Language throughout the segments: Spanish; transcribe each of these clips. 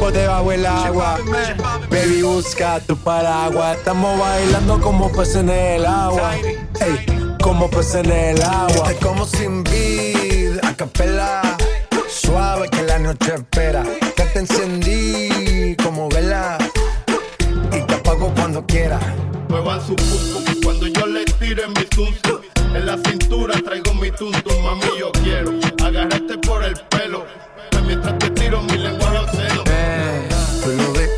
por debajo del agua. Baby, busca tu paraguas. Estamos bailando como peces en el agua. Ey, como peces en el agua. Este como sin vid, a capela. Suave que la noche espera. Que te encendí como vela. Y te apago cuando quiera. Muevan su pum cuando yo le tire mi susto. En la cintura traigo mi tuntum, mami, yo quiero agarrarte por el pelo. Mientras te tiro mi lengua. Eh, tú lo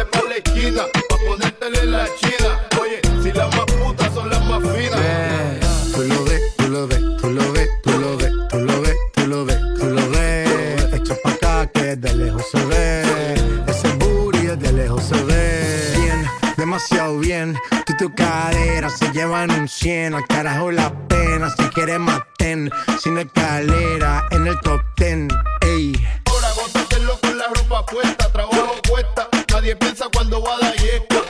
dale pa' la esquina, pa' ponértele la china. Oye, si las más putas son las más finas. Eh, Tú lo ves, tú lo ves, tú lo ves, tú lo ves, tú lo ves, tú lo ves, tú lo ves. Echa pa' acá que de lejos se ve. Ese booty es de lejos se ve. Bien, demasiado bien. Tú y tu cadera se llevan un 100. Al carajo la pena. Si quieres maten. Sin escalera en el top 10. Ey. Ahora gózatelo con la ropa puesta. Piensa cuando va a dar yesca.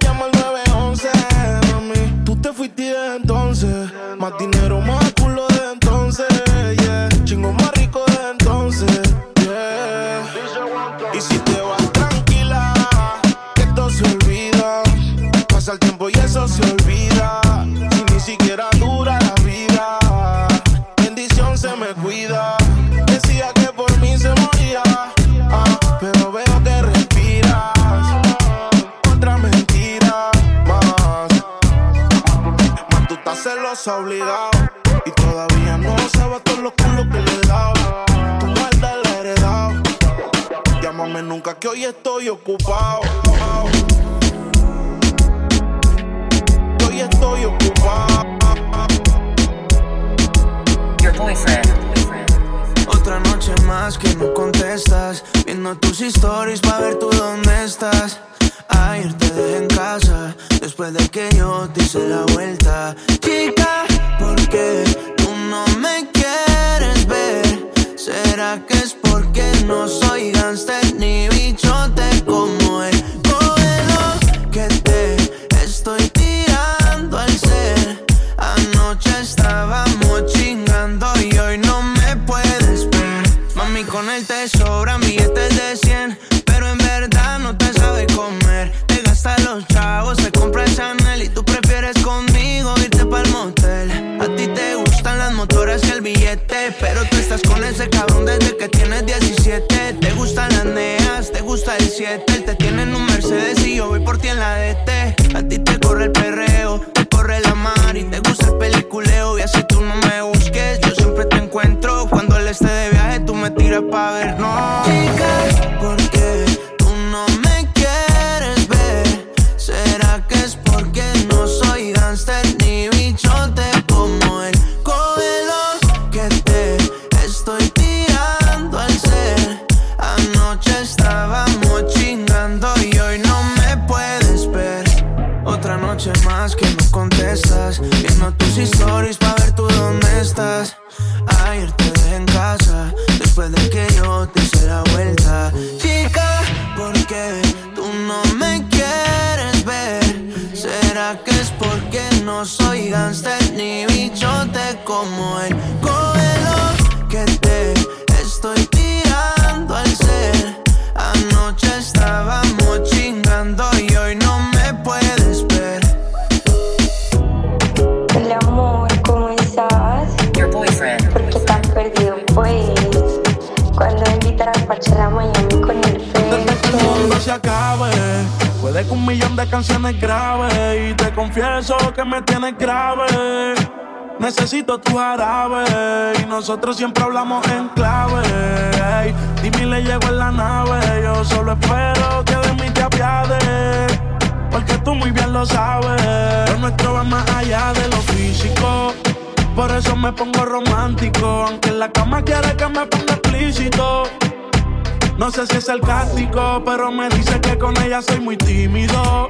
obligado. Y todavía no sabes todos los culos que le he dado. Tu maldad la he heredado. Llámame nunca que hoy estoy ocupado. Hoy estoy ocupado. Your boyfriend. Otra noche más que no contestas. Viendo tus stories pa' ver tú dónde estás. Ayer te dejé en casa. Después de que yo te hice la vuelta. Chica, soy grabe. Y te confieso que me tienes grave. Necesito tu jarabe. Y nosotros siempre hablamos en clave. Ey, dime le llego en la nave. Yo solo espero que de mí te apiades. Porque tú muy bien lo sabes. Lo nuestro va más allá de lo físico. Por eso me pongo romántico. Aunque en la cama quiere que me ponga explícito. No sé si es sarcástico, pero me dice que con ella soy muy tímido.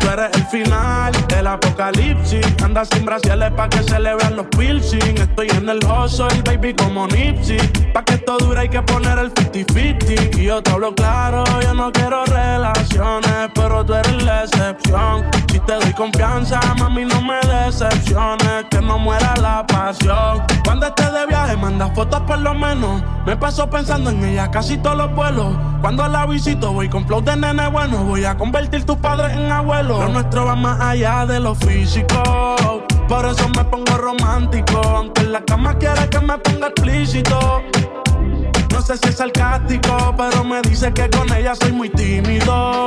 Tú eres el final del apocalipsis. Anda sin brasiles pa' que se le vean los piercing. Estoy en el hustle, baby, como Nipsey. Pa' que esto dure hay que poner el 50-50. Y yo te hablo claro, yo no quiero relaciones, pero tú eres la excepción. Si te doy confianza, mami, no me decepciones. Que no muera la pasión. Cuando estés de viaje, manda fotos por lo menos. Me paso pensando en ella casi todos los vuelos. Cuando la visito, voy con flow de nene bueno. Voy a convertir tus padres en abuelos. Lo nuestro va más allá de lo físico. Por eso me pongo romántico. Aunque en la cama quiere que me ponga explícito. No sé si es sarcástico, pero me dice que con ella soy muy tímido.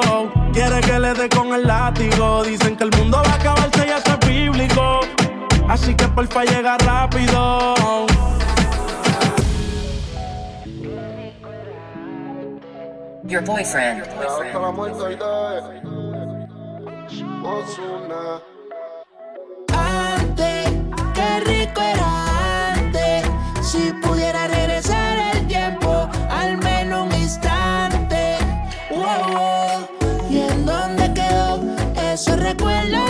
Quiere que le dé con el látigo. Dicen que el mundo va a acabarse y eso es bíblico. Así que porfa llega rápido. Your boyfriend. Hasta la muerte, Ozuna. Antes, qué rico era antes. Si pudiera regresar el tiempo, al menos un instante. Wow, wow. ¿Y en dónde quedó? Esos recuerdos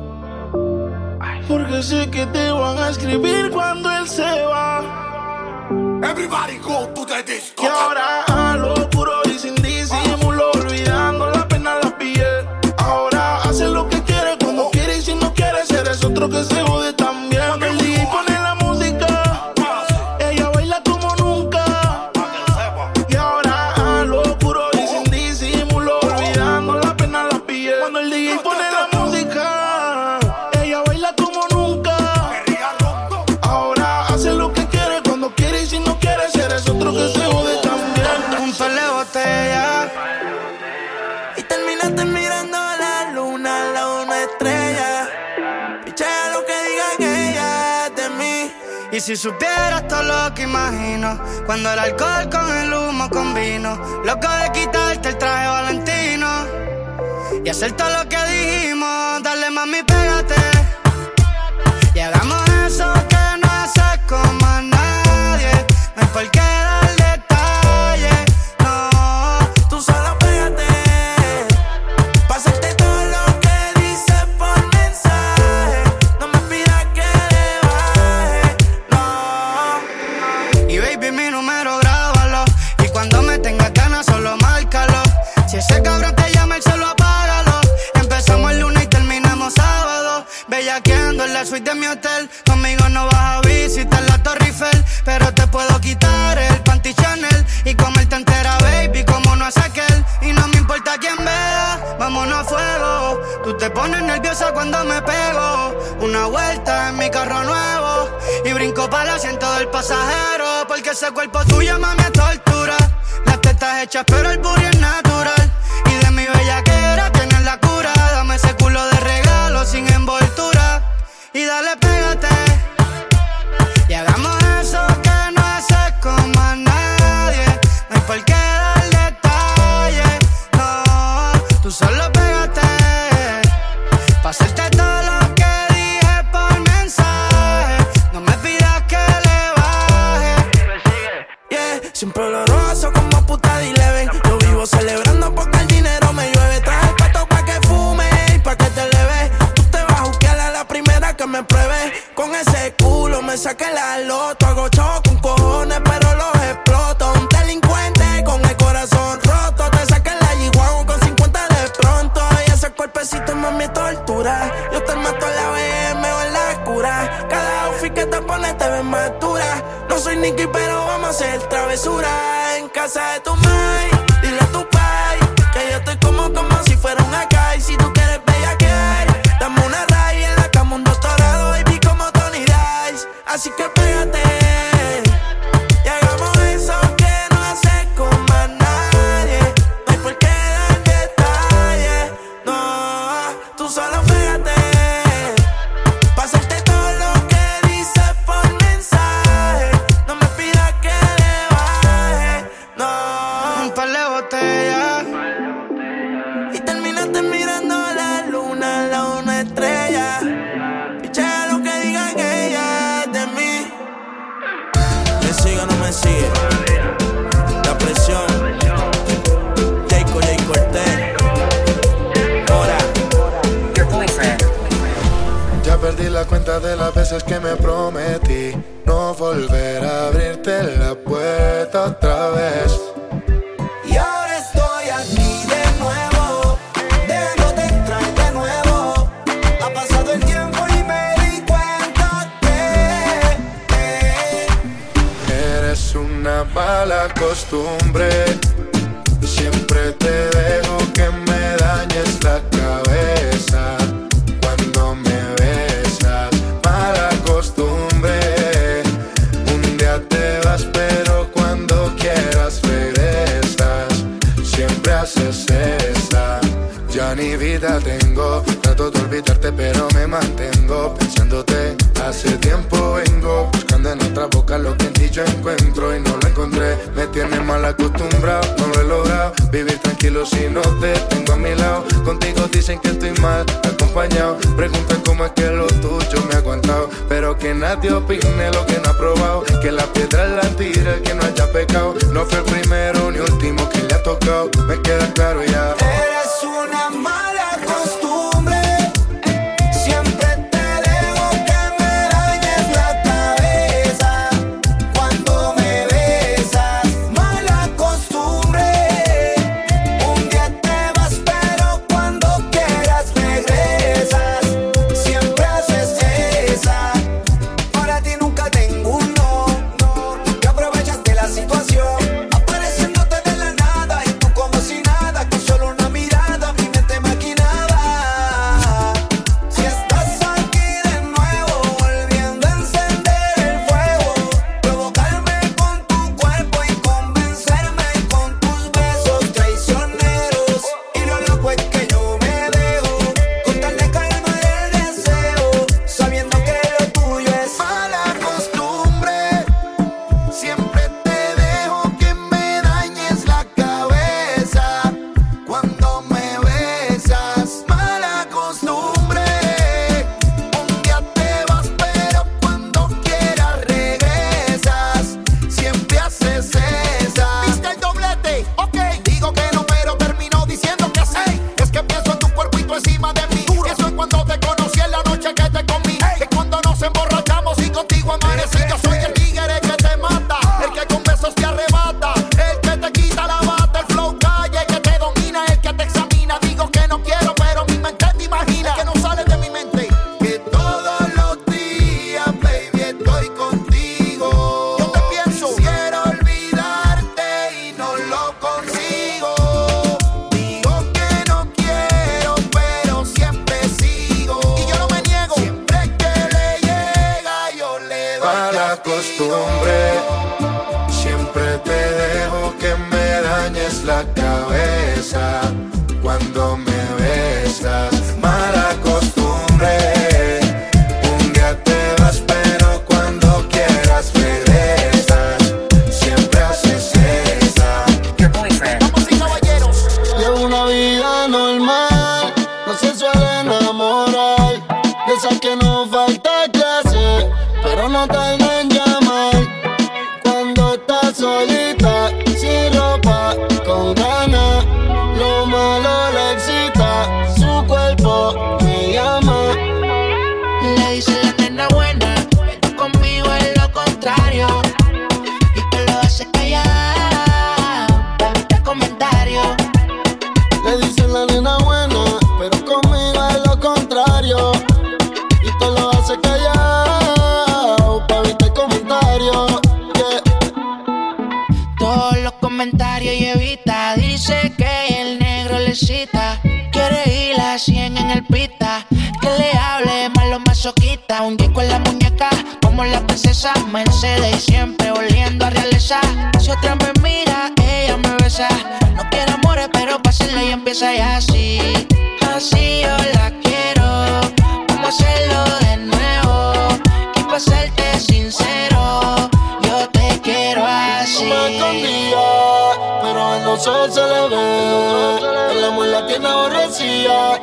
sé que te van a escribir cuando él se va. Everybody go to the disco. Y ahora a lo puro y sin disimulo, olvidando la pena la piel. Ahora hace lo que quiere, cuando quiere y si no quiere, eres otro que se si supieras todo lo que imagino, cuando el alcohol con el humo combino, loco de quitarte el traje valentino y hacer todo lo que dijimos, dale mami, pégate. Y hagamos eso que no haces como a nadie, no es porque vámonos a fuego. Tú te pones nerviosa cuando me pego. Una vuelta en mi carro nuevo. Y brinco para el asiento del pasajero. Porque ese cuerpo tuyo, mami, es tortura. Las tetas hechas, pero el booty es natural. Y de mi bellaquera tienes la cura. Dame ese culo de regalo sin envoltura. Y dale pega Hacerte todo lo que dije por mensaje. No me pidas que le baje. Yeah, siempre oloroso como putada dile. Lo vivo celebrando porque el dinero me llueve. Traje pato pa' que fume y pa' que te le ve. Tú te vas a buscar la primera que me pruebe. Con ese culo me saqué la lota, hago choco. kinky, pero vamos a hacer travesura en casa de tu madre.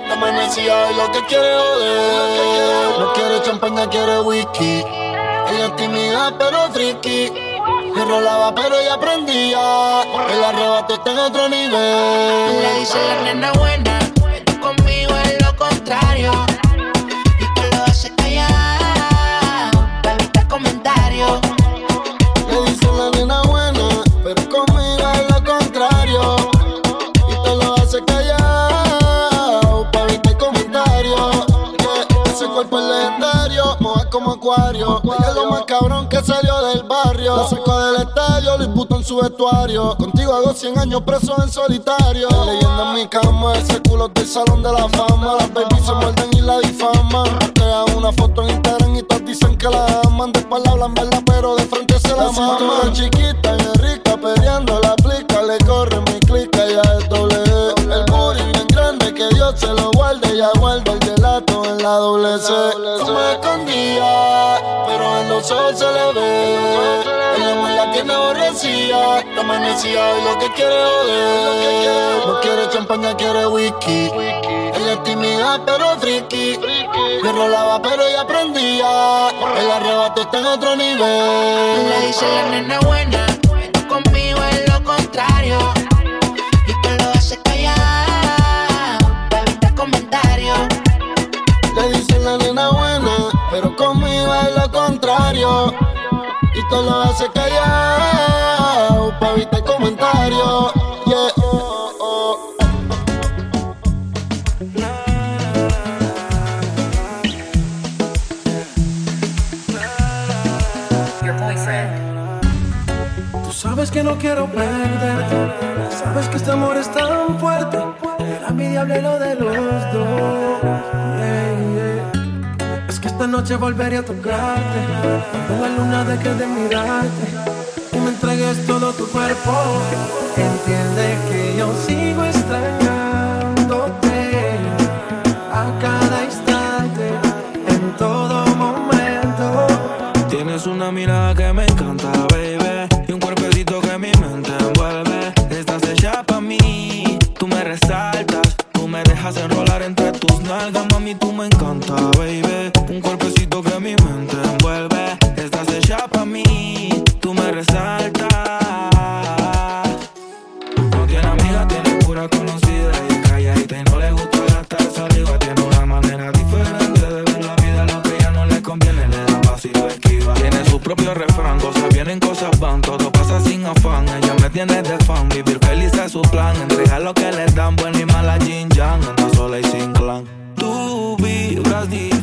Está amanecida y lo que quiere joder. No quiere champaña, quiere whisky. Ella es tímida pero friki. Me rolaba pero ella aprendía. El arrebato está en otro nivel. Le dice la nena buena, tú conmigo es lo contrario. acuario. Lo más cabrón que salió del barrio. La sacó del estadio, lo imputó en su vestuario. Contigo hago 100 años preso en solitario. La leyenda en mi cama, ese culo del salón de la fama. Las babies se muerden y la difaman. Te dan una foto en Instagram y te dicen que la aman. De espalda hablan verdad, pero de frente se la maman. chiquita y rica, peleando la plica. Le corre mi clica, ya es doble. El booty bien grande, que Dios se lo guarde, ya guarda el C. No me escondía, pero en los ojos se le ve. El amor la tiene aborrecida, no amanecía y lo que quiere joder. No quiere champaña, quiere whisky. Ella es tímida, pero friki. Me rolaba, pero ella aprendía. El arrebato está en otro nivel. Le dice la nena buena, Todo lo hace callado, pa' evitar comentarios. Yeah. oh. Your boyfriend. Tú sabes que no quiero perderte. Sabes que este amor es tan fuerte. Era mi diablo lo de los dos. Noche volveré a tocarte. Cuando la luna deje de mirarte. Y me entregues todo tu cuerpo. Entiende que yo sigo extrañándote. A cada instante. En todo momento. Tienes una mirada que me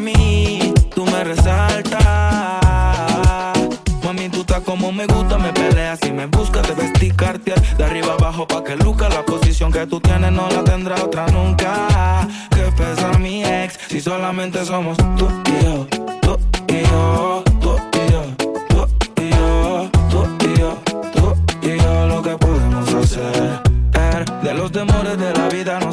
Mí, tú me resaltas. Mami, tú estás como me gusta, me peleas y me buscas, te vestir cartier de arriba abajo pa' que luca la posición que tú tienes no la tendrá otra nunca. Que pesa mi ex si solamente somos tú y yo, tú y yo,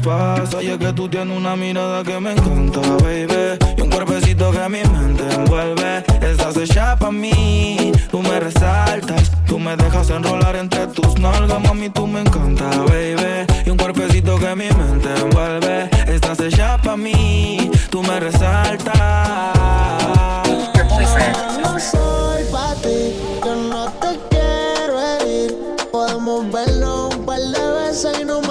me das paz. Oye, que tú tienes una mirada que me encanta, baby. Y un cuerpecito que mi mente envuelve. Estás hecha pa' mí, tú me resaltas. Tú me dejas enrolar entre tus nalgas, mami, tú me encanta, baby. Y un cuerpecito que mi mente envuelve. Estás hecha pa' mí, tú me resaltas. No soy pa' ti, yo no te quiero herir. Podemos verlo un par de veces y no más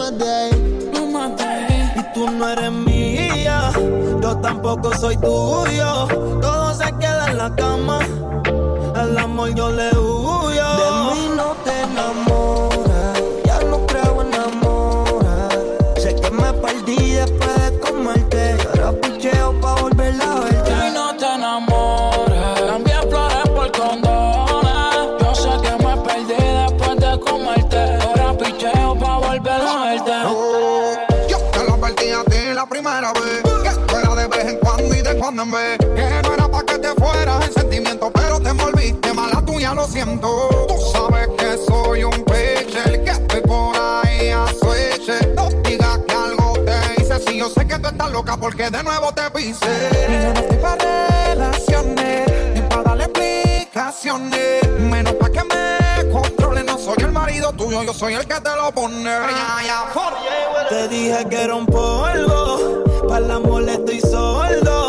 tampoco soy tuyo. Todo se queda en la cama, al amor yo le huyo. Que no era pa' que te fueras el sentimiento, pero te envolviste mala tuya, lo siento. Tú sabes que soy un peche, el que estoy por ahí a sueche. No digas que algo te hice, si yo sé que tú estás loca porque de nuevo te pise. Y yo no ni pa' darle explicaciones. Menos pa' que me controle, no soy el marido tuyo, yo soy el que te lo pone. Te dije que era un polvo, para la amor estoy soldo.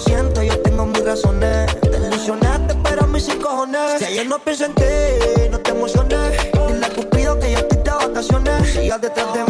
Siento, yo tengo mis razones. Te ilusionaste, pero mí sin cojones. Si ayer no pienso en ti, no te emociones. Dile a Cupido que yo estoy de vacaciones. Sigas detrás de mí,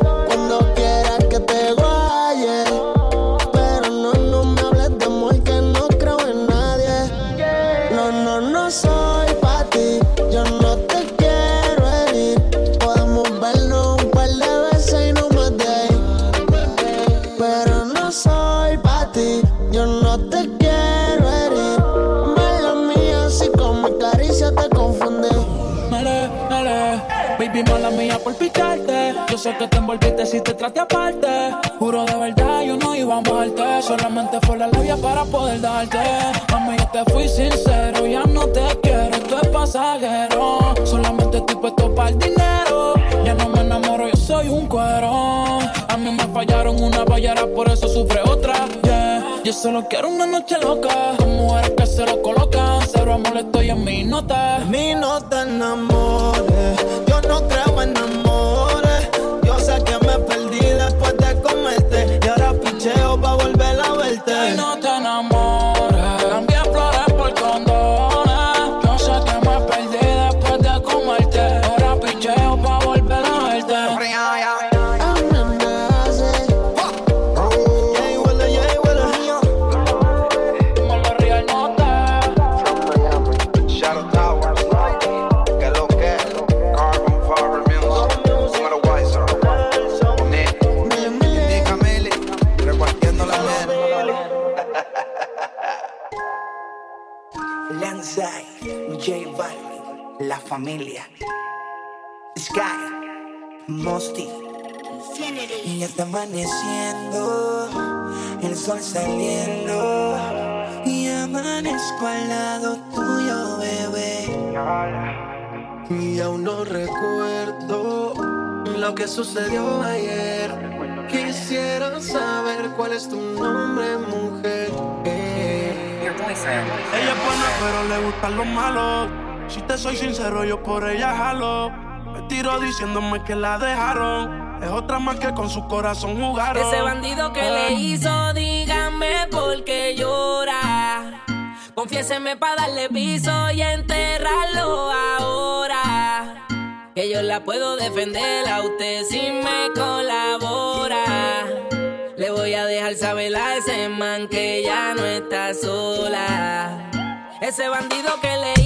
sé que te envolviste si te traté aparte. Juro de verdad, yo no iba a amarte. Solamente fue la labia para poder darte. Mami, yo te fui sincero, ya no te quiero, esto es pasajero. Solamente estoy puesto para el dinero. Ya no me enamoro, yo soy un cuero. A mí me fallaron una ballera, por eso sufre otra. Yeah. Yo solo quiero una noche loca. Con mujeres que se lo colocan. Cero amor estoy en mi nota. De mí no te enamores, yo no creo Familia, Sky, Mosty. Y ya está amaneciendo, el sol saliendo. Y amanezco al lado tuyo, bebé. Y aún no recuerdo lo que sucedió ayer. Quisiera saber cuál es tu nombre, mujer. Your boyfriend. Ella es buena, pero le gustan los malos. Si te soy sincero, yo por ella jalo. Me tiro diciéndome que la dejaron. Es otra más que con su corazón jugaron. Ese bandido que le hizo, dígame por qué llora. Confiéseme para darle piso y enterrarlo ahora. Que yo la puedo defender a usted si me colabora. Le voy a dejar saber a ese man que ya no está sola. Ese bandido que le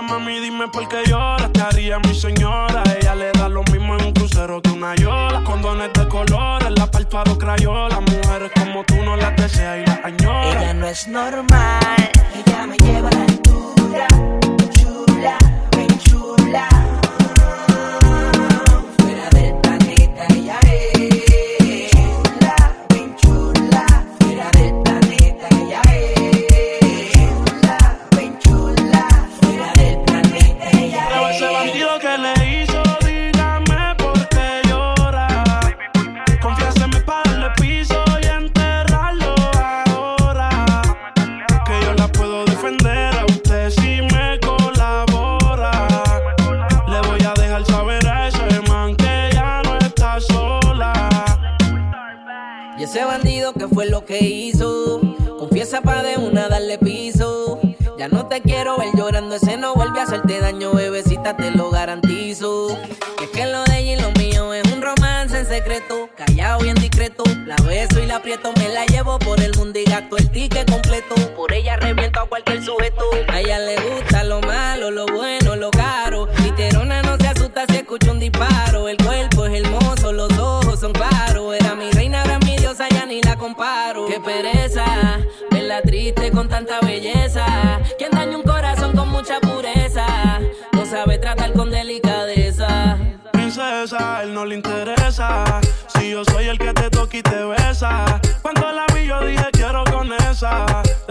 mami, dime por qué lloras. Te haría mi señora. Ella le da lo mismo en un crucero que una yola. Condones de colores, la parto crayola. Mujeres como tú no las deseas y las añoras. Ella no es normal, ella me lleva la te lo garantizo. Que es que lo de ella y lo mío es un romance en secreto, callado y en discreto. La beso y la aprieto, me la llevo por el mundo y gasto el ticket completo. Por ella reviento a cualquier sujeto. A ella le gusta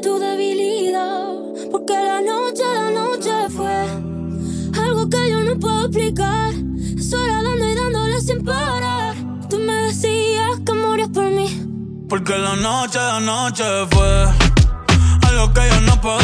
tu debilidad. Porque la noche, la noche fue algo que yo no puedo explicar. Eso dando y dándole sin parar. Tú me decías que morías por mí. Porque la noche, la noche fue algo que yo no puedo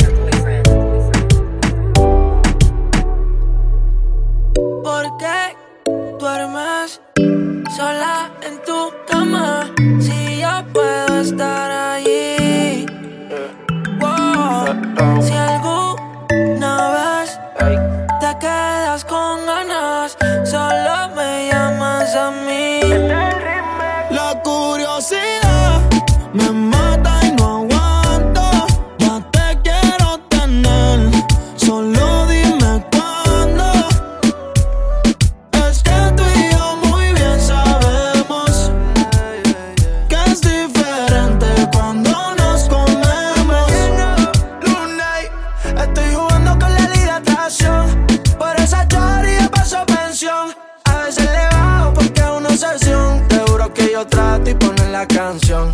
Yo trato y poner la canción.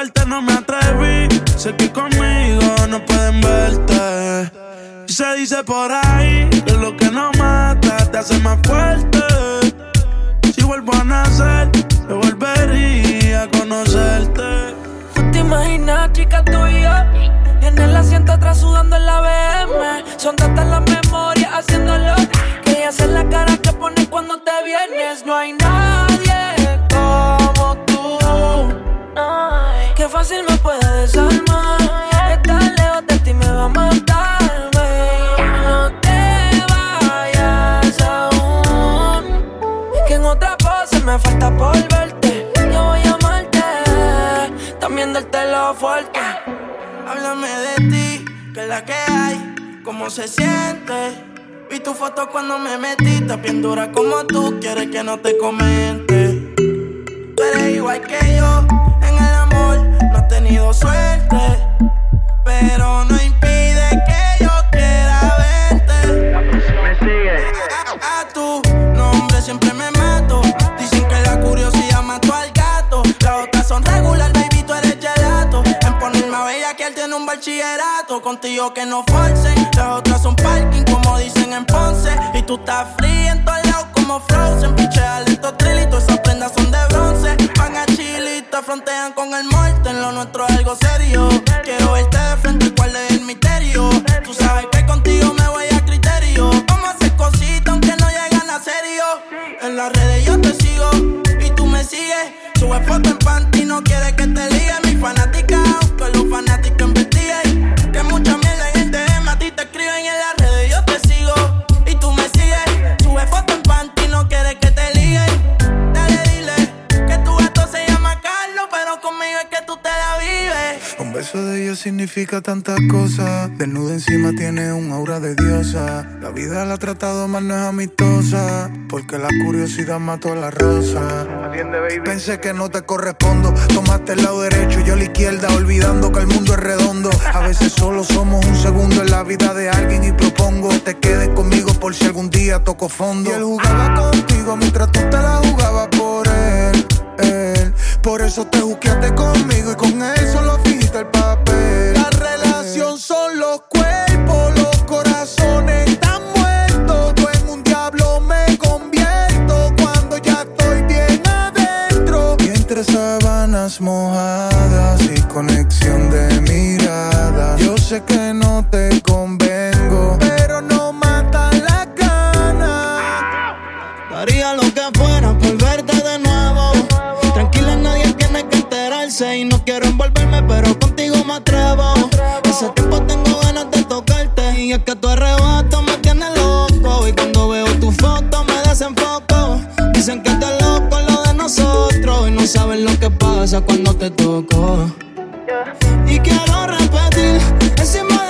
No me atreví, sé que conmigo no pueden verte. Y se dice por ahí que lo que no mata te hace más fuerte. Si vuelvo a nacer, me volvería a conocerte. ¿Tú te imaginas, chica, yo? En el asiento atrás sudando en la BM. Son tantas las memorias haciéndolo. Que ella hace la cara que pones cuando te vienes. No hay nadie fácil me puede desarmar. Estar lejos de ti me va a matar. No te vayas aún. Que en otra pose me falta por verte. Yo voy a amarte. También darte lo fuerte. Háblame de ti, que es la que hay, cómo se siente. Vi tu foto cuando me metiste, bien dura como tú, quieres que no te comente. Tú eres igual que yo, en el amor tenido suerte. Pero no impide que yo quiera verte. Me sigue. A, a tu nombre siempre me mato. Dicen que la curiosidad mató al gato. Las otras son regular, baby, tú eres gelato. En ponerme a bella que él tiene un bachillerato. Contigo que no forcen. Las otras son parking, como dicen en Ponce. Y tú estás fría en todos lados como Frozen. Pichea lento trilito, esas prendas son de bronce. Van a frontean con el muerte. En lo nuestro es algo serio. Quiero verte de frente, cuál es el misterio. Tú sabes que contigo me voy a criterio. Vamos a hacer cositas aunque no llegan a serio. En las redes yo te sigo y tú me sigues. Sube foto en panty, no quiere que te ligue. Mi fanática, tantas cosas. Desnuda encima tiene un aura de diosa. La vida la ha tratado mal, no es amistosa. Porque la curiosidad mató a la rosa. Pensé que no te correspondo. Tomaste el lado derecho y yo la izquierda, olvidando que el mundo es redondo. A veces solo somos un segundo en la vida de alguien y propongo que te quedes conmigo por si algún día toco fondo. Y él jugaba contigo mientras tú te la jugabas por él. él. Por eso te juzgaste conmigo y con él. que tu arrebato me tiene loco. Y cuando veo tu foto me desenfoco. Dicen que estás loco lo de nosotros. Y no saben lo que pasa cuando te toco. Y quiero repetir encima de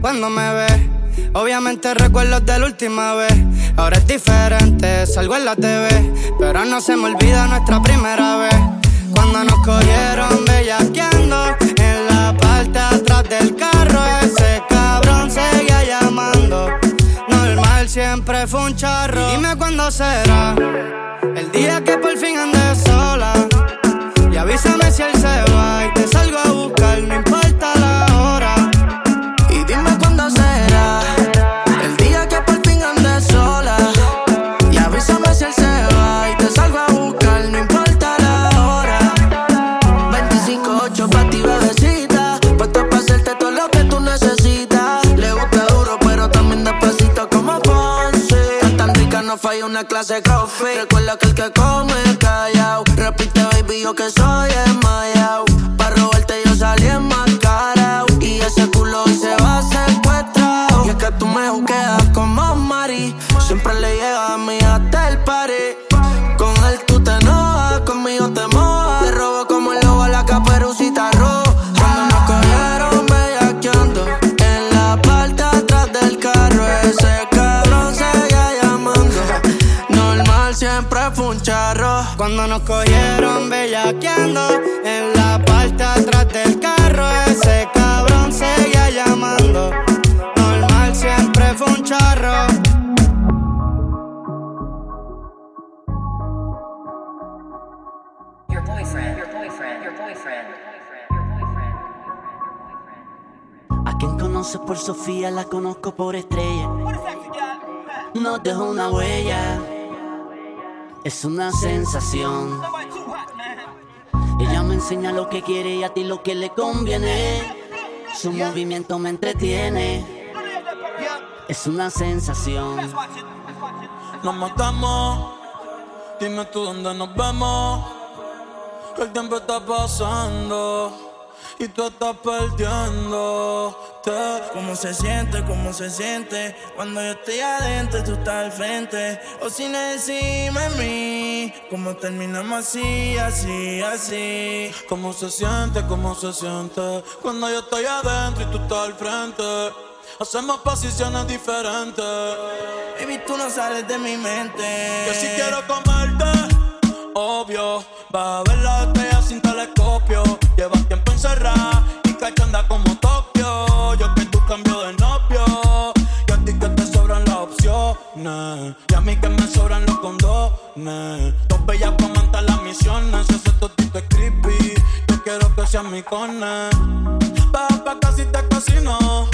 cuando me ve. Obviamente recuerdos de la última vez. Ahora es diferente, salgo en la TV. Pero no se me olvida nuestra primera vez. Cuando nos cogieron bellaqueando en la parte atrás del carro, ese cabrón seguía llamando. Normal, siempre fue un charro. Dime cuándo será el día que por fin andes sola. Y avísame si él se va. Una clase crossfit. Recuerda que el que come callao. Repite, baby, yo que soy desmayao. Pa' Cuando nos cogieron bellaqueando en la parte atrás del carro, ese cabrón seguía llamando. Normal siempre fue un charro. Your boyfriend, your boyfriend, your boyfriend. A quien conoce por Sofía la conozco por estrella. No dejo una huella. Es una sensación. Ella me enseña lo que quiere y a ti lo que le conviene. Su movimiento me entretiene. Es una sensación. Nos matamos. Dime tú dónde nos vemos. El tiempo está pasando. Y tú estás perdiendo. ¿Cómo se siente? ¿Cómo se siente? Cuando yo estoy adentro, tú estás al frente. O sin encima de mí. ¿Cómo terminamos así, así, así? ¿Cómo se siente? ¿Cómo se siente? Cuando yo estoy adentro y tú estás al frente. Hacemos posiciones diferentes. Baby, tú no sales de mi mente. Que si quiero comerte, obvio. Vas a ver la estrella sin telescopio. Y cachanda como Tokio. Yo que tú cambio de novio. Y a ti que te sobran las opciones. Y a mí que me sobran los condones. Dos bellas montar las misiones. Ese totito es creepy. Yo quiero que seas mi cone. Baja pa' casi te casino.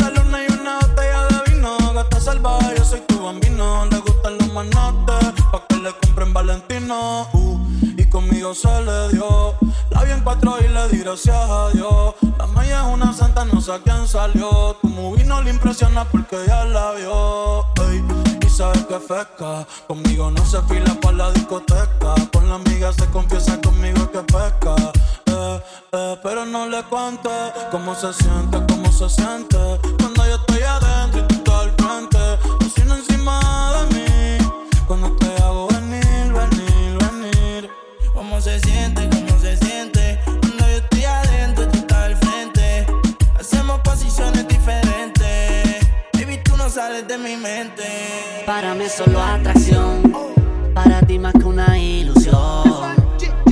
La luna y una botella de vino. Gata salvaje, yo soy tu bambino. Le gustan los manotes. Pa' que le compren Valentino. Uh, conmigo se le dio. La vi en cuatro y le di gracias a Dios. La maya es una santa, no sé a quién salió. Tu movie le impresiona porque ya la vio. Y sabes que pesca. Conmigo no se fila para la discoteca. Con la amiga se confiesa conmigo que pesca. Eh, eh, pero no le cuente cómo se siente, cómo se siente. Cuando yo estoy adentro Para mí es solo atracción. Para ti más que una ilusión.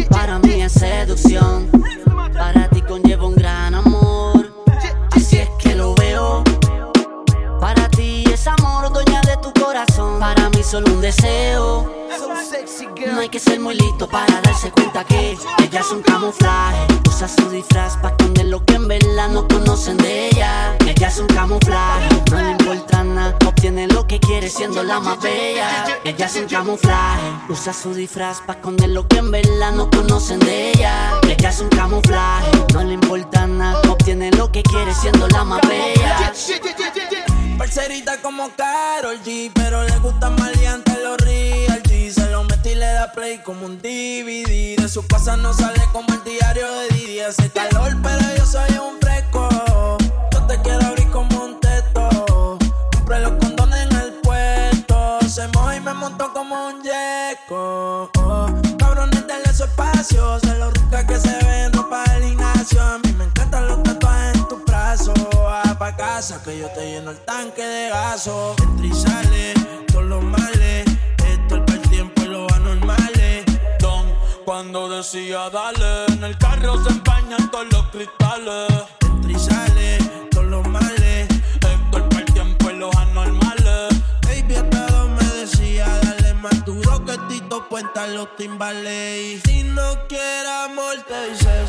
Para mí es seducción. Para ti conlleva un gran amor. Así es que lo veo. Para ti es amor, dueña de tu corazón. Para mí solo un deseo. No hay que ser muy listo para darse cuenta que ella es un camuflaje. Usa su disfraz para esconder lo que en verdad no conocen de ella. Ella es un camuflaje, no le importa nada. Obtiene lo que quiere siendo la más bella. Ella es un camuflaje. Usa su disfraz para esconder lo que en verdad no conocen de ella. Ella es un camuflaje, no le importa nada. Obtiene lo que quiere siendo la más bella. Parcerita como Karol G, pero le gusta maleante los real Se lo mete y le da play como un DVD. De su casa no sale como el diario de Didi. Hace calor, pero yo soy un fresco. Yo te quiero abrir como un teto. Compré los condones en el puesto. Se moja y me montó como un yeco. Oh, cabrones, denle su espacio. Se lo rica que se ven ropa del gimnasio. A mí me encantan los tatuajes en tu brazo. Va pa' casa que yo te lleno el tanque de gaso. Entra y sale, todos los males. Cuando decía dale, en el carro se empañan todos los cristales. Entra todos los males. Es para el tiempo y los anormales. Baby, dos me decía, dale más duro que Tito Puenta los timbales. Si no quieres amor, te dice.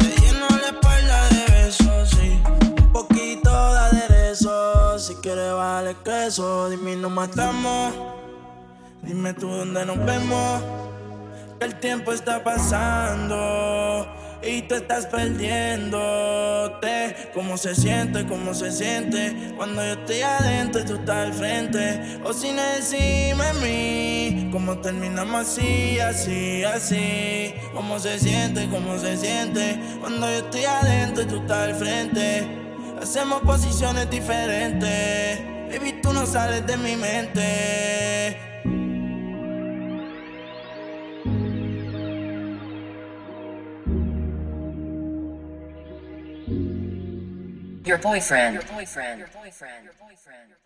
Te lleno la espalda de besos, sí. Un poquito de aderezo. Si quieres, vale queso. Dime, nos matamos. Dime tú dónde nos vemos. El tiempo está pasando. y tú estás perdiéndote. ¿Cómo se siente? ¿Cómo se siente? Cuando yo estoy adentro y tú estás al frente. O sin decirme a mí, ¿cómo terminamos así, así, así? ¿Cómo se siente? ¿Cómo se siente? Cuando yo estoy adentro y tú estás al frente. Hacemos posiciones diferentes. Baby, tú no sales de mi mente. Your boyfriend. Your boyfriend. Your boyfriend. Your boyfriend.